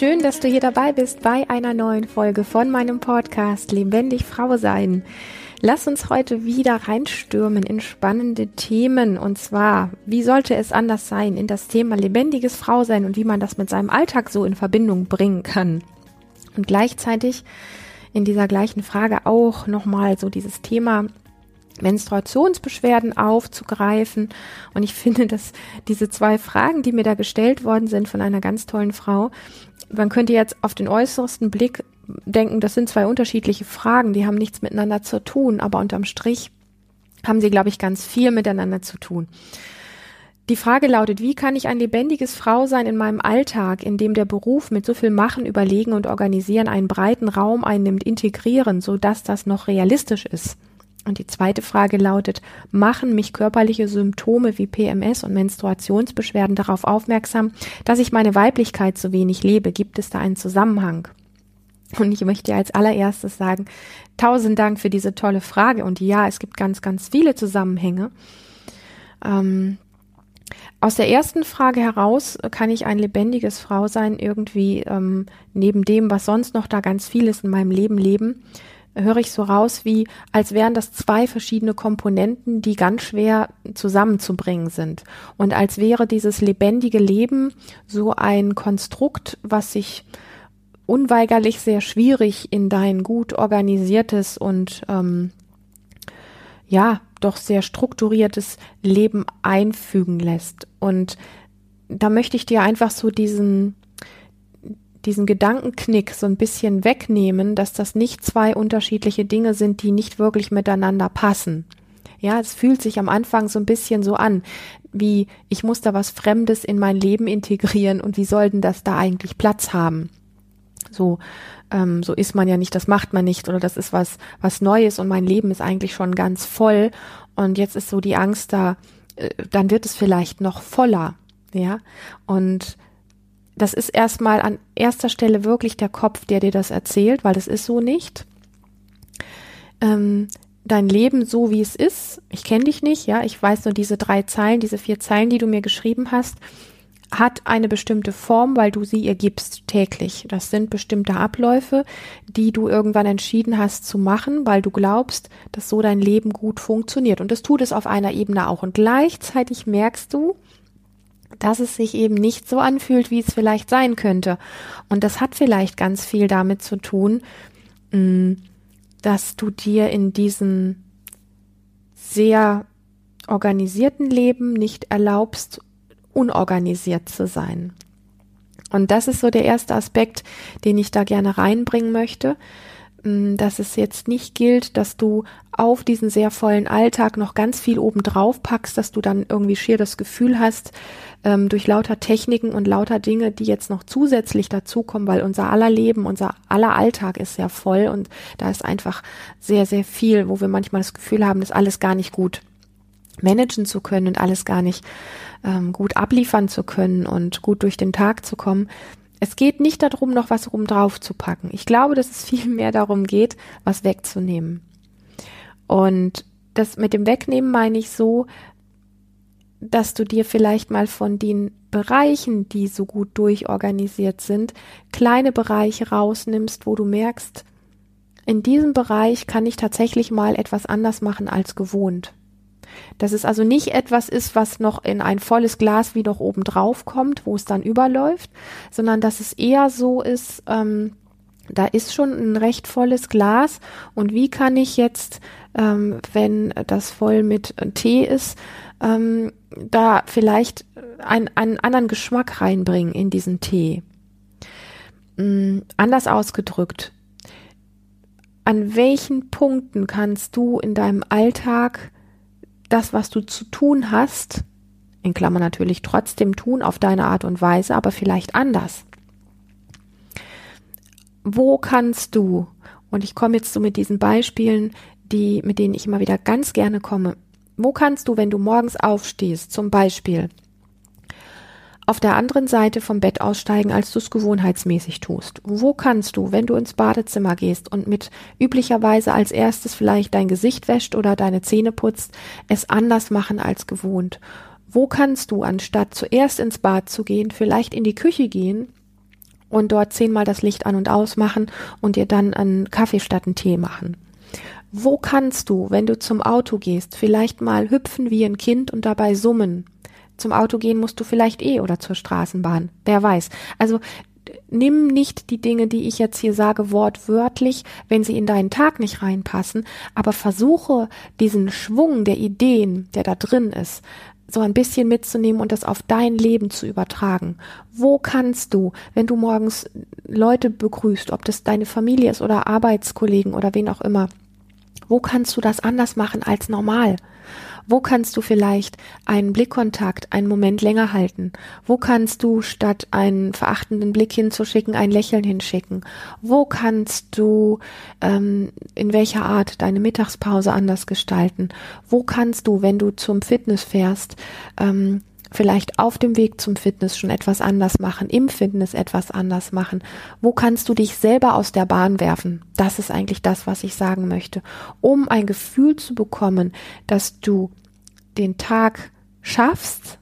Schön, dass du hier dabei bist bei einer neuen Folge von meinem Podcast Lebendig Frau sein. Lass uns heute wieder reinstürmen in spannende Themen und zwar, wie sollte es anders sein in das Thema lebendiges Frausein und wie man das mit seinem Alltag so in Verbindung bringen kann. Und gleichzeitig in dieser gleichen Frage auch nochmal so dieses Thema Menstruationsbeschwerden aufzugreifen. Und ich finde, dass diese zwei Fragen, die mir da gestellt worden sind von einer ganz tollen Frau, man könnte jetzt auf den äußersten Blick denken, das sind zwei unterschiedliche Fragen, die haben nichts miteinander zu tun, aber unterm Strich haben sie, glaube ich, ganz viel miteinander zu tun. Die Frage lautet, wie kann ich ein lebendiges Frau sein in meinem Alltag, in dem der Beruf mit so viel Machen, Überlegen und Organisieren einen breiten Raum einnimmt, integrieren, so dass das noch realistisch ist? Und die zweite Frage lautet, machen mich körperliche Symptome wie PMS und Menstruationsbeschwerden darauf aufmerksam, dass ich meine Weiblichkeit zu wenig lebe? Gibt es da einen Zusammenhang? Und ich möchte als allererstes sagen, tausend Dank für diese tolle Frage. Und ja, es gibt ganz, ganz viele Zusammenhänge. Ähm, aus der ersten Frage heraus kann ich ein lebendiges Frau sein, irgendwie ähm, neben dem, was sonst noch da ganz viel ist in meinem Leben leben höre ich so raus, wie als wären das zwei verschiedene Komponenten, die ganz schwer zusammenzubringen sind. Und als wäre dieses lebendige Leben so ein Konstrukt, was sich unweigerlich sehr schwierig in dein gut organisiertes und ähm, ja, doch sehr strukturiertes Leben einfügen lässt. Und da möchte ich dir einfach so diesen diesen Gedankenknick so ein bisschen wegnehmen, dass das nicht zwei unterschiedliche Dinge sind, die nicht wirklich miteinander passen. Ja, es fühlt sich am Anfang so ein bisschen so an, wie ich muss da was Fremdes in mein Leben integrieren und wie soll denn das da eigentlich Platz haben? So, ähm, so ist man ja nicht, das macht man nicht oder das ist was, was Neues und mein Leben ist eigentlich schon ganz voll und jetzt ist so die Angst da, äh, dann wird es vielleicht noch voller, ja, und das ist erstmal an erster Stelle wirklich der Kopf, der dir das erzählt, weil es ist so nicht. Ähm, dein Leben so, wie es ist, ich kenne dich nicht, ja, ich weiß nur diese drei Zeilen, diese vier Zeilen, die du mir geschrieben hast, hat eine bestimmte Form, weil du sie ihr gibst täglich. Das sind bestimmte Abläufe, die du irgendwann entschieden hast zu machen, weil du glaubst, dass so dein Leben gut funktioniert. Und das tut es auf einer Ebene auch. Und gleichzeitig merkst du, dass es sich eben nicht so anfühlt, wie es vielleicht sein könnte. Und das hat vielleicht ganz viel damit zu tun, mm, dass du dir in diesem sehr organisierten Leben nicht erlaubst, unorganisiert zu sein. Und das ist so der erste Aspekt, den ich da gerne reinbringen möchte, dass es jetzt nicht gilt, dass du auf diesen sehr vollen Alltag noch ganz viel obendrauf packst, dass du dann irgendwie schier das Gefühl hast, ähm, durch lauter Techniken und lauter Dinge, die jetzt noch zusätzlich dazukommen, weil unser aller Leben, unser aller Alltag ist sehr voll und da ist einfach sehr, sehr viel, wo wir manchmal das Gefühl haben, das alles gar nicht gut managen zu können und alles gar nicht ähm, gut abliefern zu können und gut durch den Tag zu kommen. Es geht nicht darum, noch was rum drauf zu packen. Ich glaube, dass es viel mehr darum geht, was wegzunehmen. Und das mit dem Wegnehmen meine ich so, dass du dir vielleicht mal von den Bereichen, die so gut durchorganisiert sind, kleine Bereiche rausnimmst, wo du merkst, in diesem Bereich kann ich tatsächlich mal etwas anders machen als gewohnt. Dass es also nicht etwas ist, was noch in ein volles Glas wie noch oben drauf kommt, wo es dann überläuft, sondern dass es eher so ist, ähm, da ist schon ein recht volles Glas und wie kann ich jetzt, ähm, wenn das voll mit Tee ist, ähm, da vielleicht ein, einen anderen Geschmack reinbringen in diesen Tee. Ähm, anders ausgedrückt, an welchen Punkten kannst du in deinem Alltag das, was du zu tun hast, in Klammern natürlich trotzdem tun auf deine Art und Weise, aber vielleicht anders. Wo kannst du, und ich komme jetzt so mit diesen Beispielen, die, mit denen ich immer wieder ganz gerne komme, wo kannst du, wenn du morgens aufstehst, zum Beispiel auf der anderen Seite vom Bett aussteigen, als du es gewohnheitsmäßig tust? Wo kannst du, wenn du ins Badezimmer gehst und mit üblicherweise als erstes vielleicht dein Gesicht wäscht oder deine Zähne putzt, es anders machen als gewohnt? Wo kannst du, anstatt zuerst ins Bad zu gehen, vielleicht in die Küche gehen und dort zehnmal das Licht an und ausmachen und dir dann einen Kaffee statt einen Tee machen. Wo kannst du, wenn du zum Auto gehst, vielleicht mal hüpfen wie ein Kind und dabei summen? Zum Auto gehen musst du vielleicht eh oder zur Straßenbahn. Wer weiß. Also nimm nicht die Dinge, die ich jetzt hier sage, wortwörtlich, wenn sie in deinen Tag nicht reinpassen, aber versuche diesen Schwung der Ideen, der da drin ist, so ein bisschen mitzunehmen und das auf dein Leben zu übertragen. Wo kannst du, wenn du morgens Leute begrüßt, ob das deine Familie ist oder Arbeitskollegen oder wen auch immer, wo kannst du das anders machen als normal? Wo kannst du vielleicht einen Blickkontakt einen Moment länger halten? Wo kannst du statt einen verachtenden Blick hinzuschicken, ein Lächeln hinschicken? Wo kannst du ähm, in welcher Art deine Mittagspause anders gestalten? Wo kannst du, wenn du zum Fitness fährst, ähm, vielleicht auf dem Weg zum Fitness schon etwas anders machen, im Fitness etwas anders machen? Wo kannst du dich selber aus der Bahn werfen? Das ist eigentlich das, was ich sagen möchte, um ein Gefühl zu bekommen, dass du den Tag schaffst,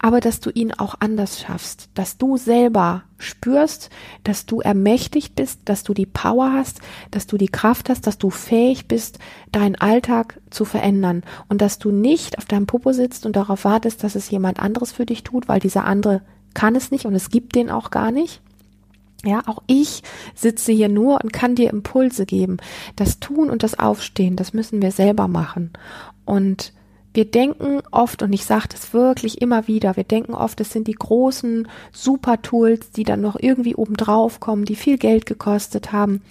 aber dass du ihn auch anders schaffst, dass du selber spürst, dass du ermächtigt bist, dass du die Power hast, dass du die Kraft hast, dass du fähig bist, deinen Alltag zu verändern und dass du nicht auf deinem Popo sitzt und darauf wartest, dass es jemand anderes für dich tut, weil dieser andere kann es nicht und es gibt den auch gar nicht. Ja, auch ich sitze hier nur und kann dir Impulse geben. Das Tun und das Aufstehen, das müssen wir selber machen. Und wir denken oft, und ich sage das wirklich immer wieder, wir denken oft, es sind die großen Super-Tools, die dann noch irgendwie obendrauf kommen, die viel Geld gekostet haben.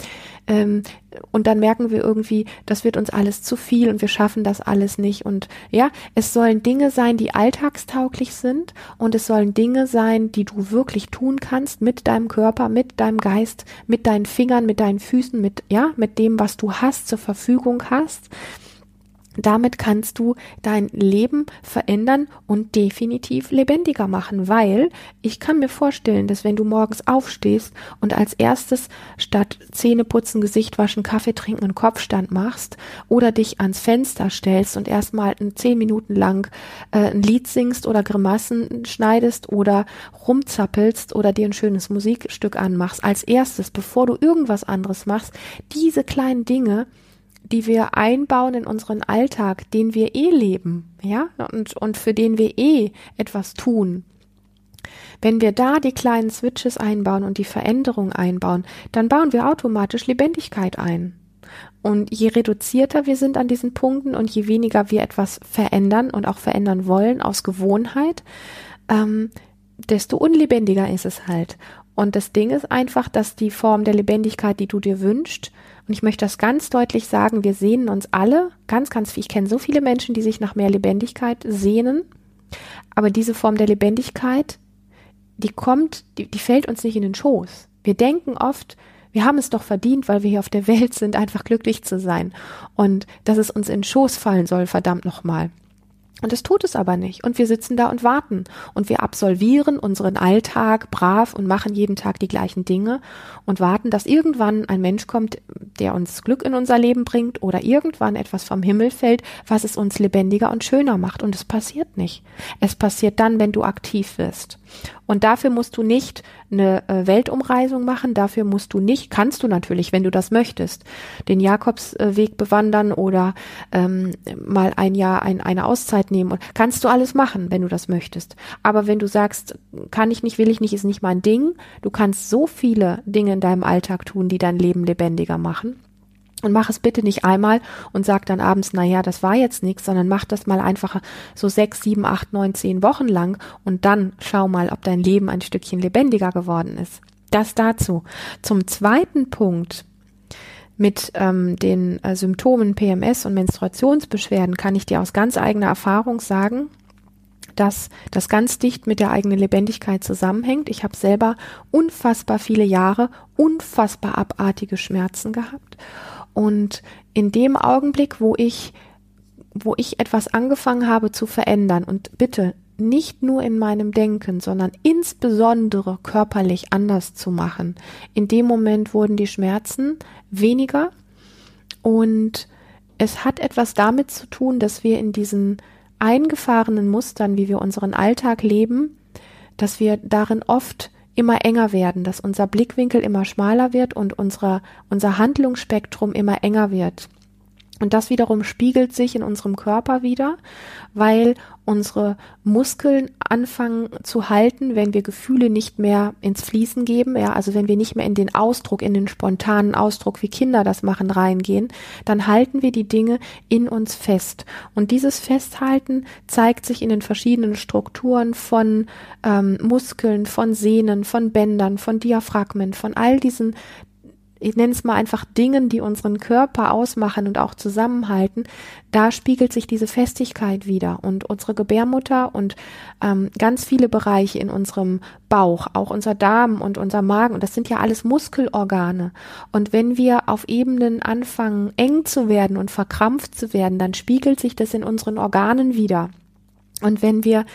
Ähm, und dann merken wir irgendwie, das wird uns alles zu viel und wir schaffen das alles nicht. Und ja, es sollen Dinge sein, die alltagstauglich sind und es sollen Dinge sein, die du wirklich tun kannst mit deinem Körper, mit deinem Geist, mit deinen Fingern, mit deinen Füßen, mit, ja, mit dem, was du hast, zur Verfügung hast damit kannst du dein Leben verändern und definitiv lebendiger machen, weil ich kann mir vorstellen, dass wenn du morgens aufstehst und als erstes statt Zähne putzen, Gesicht waschen, Kaffee trinken einen Kopfstand machst oder dich ans Fenster stellst und erstmal zehn Minuten lang äh, ein Lied singst oder Grimassen schneidest oder rumzappelst oder dir ein schönes Musikstück anmachst, als erstes, bevor du irgendwas anderes machst, diese kleinen Dinge, die wir einbauen in unseren Alltag, den wir eh leben, ja, und, und für den wir eh etwas tun. Wenn wir da die kleinen Switches einbauen und die Veränderung einbauen, dann bauen wir automatisch Lebendigkeit ein. Und je reduzierter wir sind an diesen Punkten und je weniger wir etwas verändern und auch verändern wollen aus Gewohnheit, ähm, desto unlebendiger ist es halt. Und das Ding ist einfach, dass die Form der Lebendigkeit, die du dir wünschst, und ich möchte das ganz deutlich sagen, wir sehnen uns alle, ganz, ganz viel. Ich kenne so viele Menschen, die sich nach mehr Lebendigkeit sehnen. Aber diese Form der Lebendigkeit, die kommt, die, die fällt uns nicht in den Schoß. Wir denken oft, wir haben es doch verdient, weil wir hier auf der Welt sind, einfach glücklich zu sein. Und dass es uns in den Schoß fallen soll, verdammt nochmal. Und es tut es aber nicht. Und wir sitzen da und warten. Und wir absolvieren unseren Alltag brav und machen jeden Tag die gleichen Dinge und warten, dass irgendwann ein Mensch kommt, der uns Glück in unser Leben bringt oder irgendwann etwas vom Himmel fällt, was es uns lebendiger und schöner macht. Und es passiert nicht. Es passiert dann, wenn du aktiv wirst. Und dafür musst du nicht eine äh, Weltumreisung machen, dafür musst du nicht, kannst du natürlich, wenn du das möchtest, den Jakobsweg bewandern oder ähm, mal ein Jahr ein, eine Auszeit nehmen. Kannst du alles machen, wenn du das möchtest. Aber wenn du sagst, kann ich nicht, will ich nicht, ist nicht mein Ding, du kannst so viele Dinge in deinem Alltag tun, die dein Leben lebendiger machen. Und mach es bitte nicht einmal und sag dann abends, na ja, das war jetzt nichts, sondern mach das mal einfach so sechs, sieben, acht, neun, zehn Wochen lang und dann schau mal, ob dein Leben ein Stückchen lebendiger geworden ist. Das dazu. Zum zweiten Punkt mit ähm, den äh, Symptomen PMS und Menstruationsbeschwerden kann ich dir aus ganz eigener Erfahrung sagen, dass das ganz dicht mit der eigenen Lebendigkeit zusammenhängt. Ich habe selber unfassbar viele Jahre unfassbar abartige Schmerzen gehabt und in dem Augenblick, wo ich, wo ich etwas angefangen habe zu verändern und bitte nicht nur in meinem Denken, sondern insbesondere körperlich anders zu machen, in dem Moment wurden die Schmerzen weniger. Und es hat etwas damit zu tun, dass wir in diesen eingefahrenen Mustern, wie wir unseren Alltag leben, dass wir darin oft immer enger werden, dass unser Blickwinkel immer schmaler wird und unsere, unser Handlungsspektrum immer enger wird. Und das wiederum spiegelt sich in unserem Körper wieder, weil unsere Muskeln anfangen zu halten, wenn wir Gefühle nicht mehr ins Fließen geben, ja, also wenn wir nicht mehr in den Ausdruck, in den spontanen Ausdruck, wie Kinder das machen, reingehen, dann halten wir die Dinge in uns fest. Und dieses Festhalten zeigt sich in den verschiedenen Strukturen von ähm, Muskeln, von Sehnen, von Bändern, von Diaphragmen, von all diesen ich nenne es mal einfach Dingen, die unseren Körper ausmachen und auch zusammenhalten, da spiegelt sich diese Festigkeit wieder. Und unsere Gebärmutter und ähm, ganz viele Bereiche in unserem Bauch, auch unser Darm und unser Magen, das sind ja alles Muskelorgane. Und wenn wir auf Ebenen anfangen, eng zu werden und verkrampft zu werden, dann spiegelt sich das in unseren Organen wieder. Und wenn wir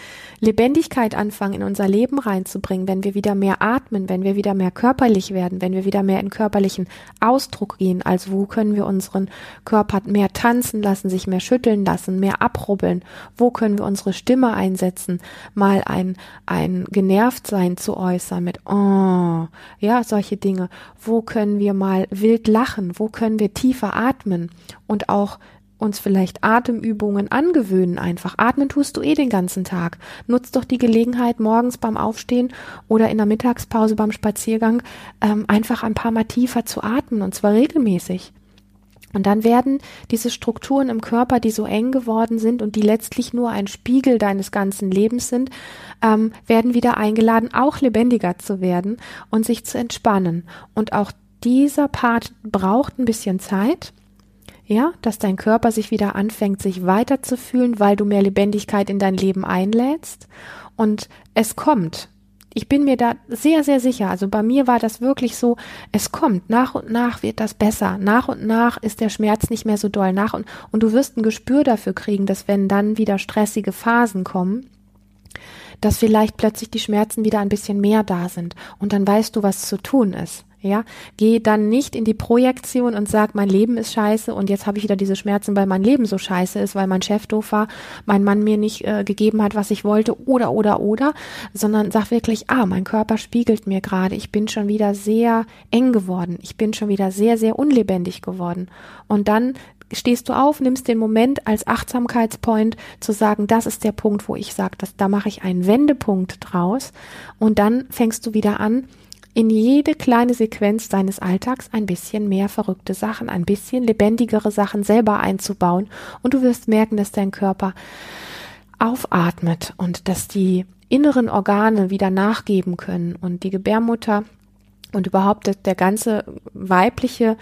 Lebendigkeit anfangen, in unser Leben reinzubringen, wenn wir wieder mehr atmen, wenn wir wieder mehr körperlich werden, wenn wir wieder mehr in körperlichen Ausdruck gehen, also wo können wir unseren Körper mehr tanzen lassen, sich mehr schütteln lassen, mehr abrubbeln, wo können wir unsere Stimme einsetzen, mal ein, ein Genervtsein zu äußern mit, oh, ja, solche Dinge, wo können wir mal wild lachen, wo können wir tiefer atmen? Und auch uns vielleicht Atemübungen angewöhnen einfach. Atmen tust du eh den ganzen Tag. Nutz doch die Gelegenheit, morgens beim Aufstehen oder in der Mittagspause beim Spaziergang ähm, einfach ein paar Mal tiefer zu atmen und zwar regelmäßig. Und dann werden diese Strukturen im Körper, die so eng geworden sind und die letztlich nur ein Spiegel deines ganzen Lebens sind, ähm, werden wieder eingeladen, auch lebendiger zu werden und sich zu entspannen. Und auch dieser Part braucht ein bisschen Zeit ja, dass dein Körper sich wieder anfängt, sich weiterzufühlen, weil du mehr Lebendigkeit in dein Leben einlädst. Und es kommt. Ich bin mir da sehr, sehr sicher. Also bei mir war das wirklich so, es kommt. Nach und nach wird das besser. Nach und nach ist der Schmerz nicht mehr so doll nach und, und du wirst ein Gespür dafür kriegen, dass wenn dann wieder stressige Phasen kommen, dass vielleicht plötzlich die Schmerzen wieder ein bisschen mehr da sind und dann weißt du, was zu tun ist. Ja, geh dann nicht in die Projektion und sag, mein Leben ist scheiße und jetzt habe ich wieder diese Schmerzen, weil mein Leben so scheiße ist, weil mein Chef doof war, mein Mann mir nicht äh, gegeben hat, was ich wollte oder oder oder, sondern sag wirklich, ah, mein Körper spiegelt mir gerade, ich bin schon wieder sehr eng geworden, ich bin schon wieder sehr sehr unlebendig geworden. Und dann stehst du auf, nimmst den Moment als Achtsamkeitspoint zu sagen, das ist der Punkt, wo ich sage, da mache ich einen Wendepunkt draus und dann fängst du wieder an, in jede kleine Sequenz deines Alltags ein bisschen mehr verrückte Sachen, ein bisschen lebendigere Sachen selber einzubauen. Und du wirst merken, dass dein Körper aufatmet und dass die inneren Organe wieder nachgeben können. Und die Gebärmutter und überhaupt der ganze weibliche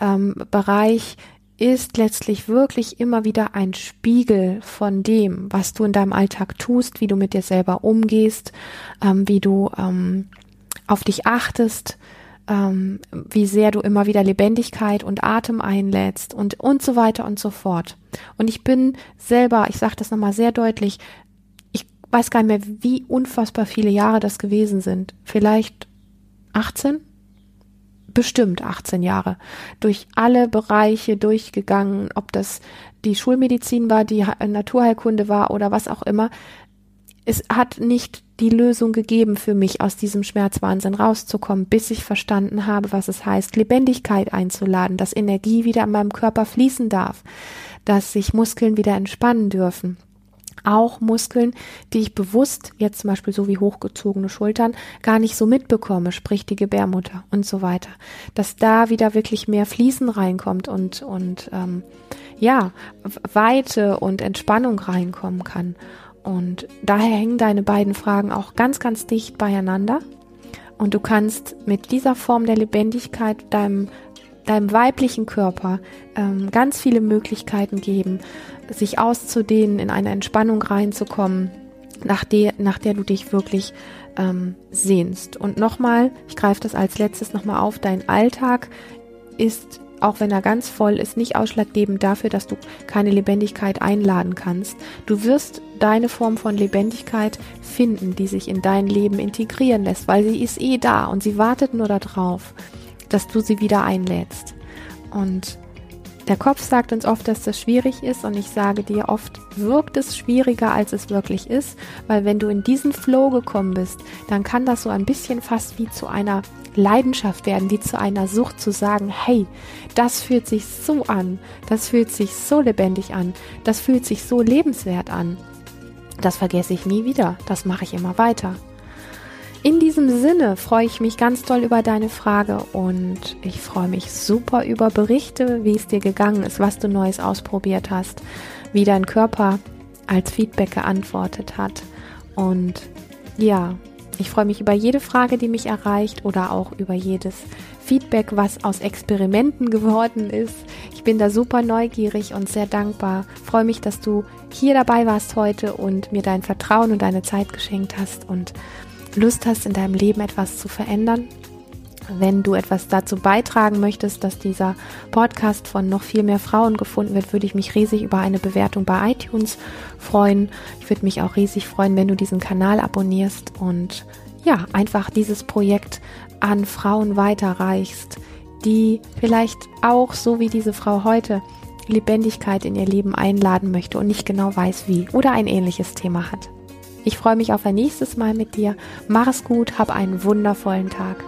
ähm, Bereich ist letztlich wirklich immer wieder ein Spiegel von dem, was du in deinem Alltag tust, wie du mit dir selber umgehst, ähm, wie du ähm, auf dich achtest, ähm, wie sehr du immer wieder Lebendigkeit und Atem einlädst und und so weiter und so fort. Und ich bin selber, ich sage das nochmal sehr deutlich, ich weiß gar nicht mehr, wie unfassbar viele Jahre das gewesen sind. Vielleicht 18? Bestimmt 18 Jahre. Durch alle Bereiche durchgegangen, ob das die Schulmedizin war, die Naturheilkunde war oder was auch immer. Es hat nicht die Lösung gegeben für mich, aus diesem Schmerzwahnsinn rauszukommen, bis ich verstanden habe, was es heißt, Lebendigkeit einzuladen, dass Energie wieder in meinem Körper fließen darf, dass sich Muskeln wieder entspannen dürfen. Auch Muskeln, die ich bewusst, jetzt zum Beispiel so wie hochgezogene Schultern, gar nicht so mitbekomme, sprich die Gebärmutter und so weiter. Dass da wieder wirklich mehr Fließen reinkommt und, und ähm, ja, Weite und Entspannung reinkommen kann. Und daher hängen deine beiden Fragen auch ganz, ganz dicht beieinander. Und du kannst mit dieser Form der Lebendigkeit deinem, deinem weiblichen Körper ähm, ganz viele Möglichkeiten geben, sich auszudehnen, in eine Entspannung reinzukommen, nach der, nach der du dich wirklich ähm, sehnst. Und nochmal, ich greife das als letztes nochmal auf, dein Alltag ist auch wenn er ganz voll ist, nicht ausschlaggebend dafür, dass du keine Lebendigkeit einladen kannst. Du wirst deine Form von Lebendigkeit finden, die sich in dein Leben integrieren lässt, weil sie ist eh da und sie wartet nur darauf, dass du sie wieder einlädst. Und Der Kopf sagt uns oft, dass das schwierig ist und ich sage dir, oft wirkt es schwieriger, als es wirklich ist, weil wenn du in diesen Flow gekommen bist, dann kann das so ein bisschen fast wie zu einer Leidenschaft werden, wie zu einer Sucht zu sagen, hey, das fühlt sich so an, das fühlt sich so lebendig an, das fühlt sich so lebenswert an. Das vergesse ich nie wieder, das mache ich immer weiter. In diesem Sinne freue ich mich ganz toll über deine Frage und ich freue mich super über Berichte, wie es dir gegangen ist, was du Neues ausprobiert hast, wie dein Körper als Feedback geantwortet hat. Und ja, ich freue mich über jede Frage, die mich erreicht oder auch über jedes Feedback, was aus Experimenten geworden ist. Ich bin da super neugierig und sehr dankbar. freue mich, dass du hier dabei warst heute und mir dein Vertrauen und deine Zeit geschenkt hast und Lust hast, in deinem Leben etwas zu verändern, wenn du etwas dazu beitragen möchtest, dass dieser Podcast von noch viel mehr Frauen gefunden wird, würde ich mich riesig über eine Bewertung bei iTunes freuen. Ich würde mich auch riesig freuen, wenn du diesen Kanal abonnierst und ja, einfach dieses Projekt an Frauen weiterreichst, die vielleicht auch, so wie diese Frau heute, Lebendigkeit in ihr Leben einladen möchte und nicht genau weiß wie oder ein ähnliches Thema hat. Ich freue mich auf ein nächstes Mal mit dir. Mach es gut, hab einen wundervollen Tag.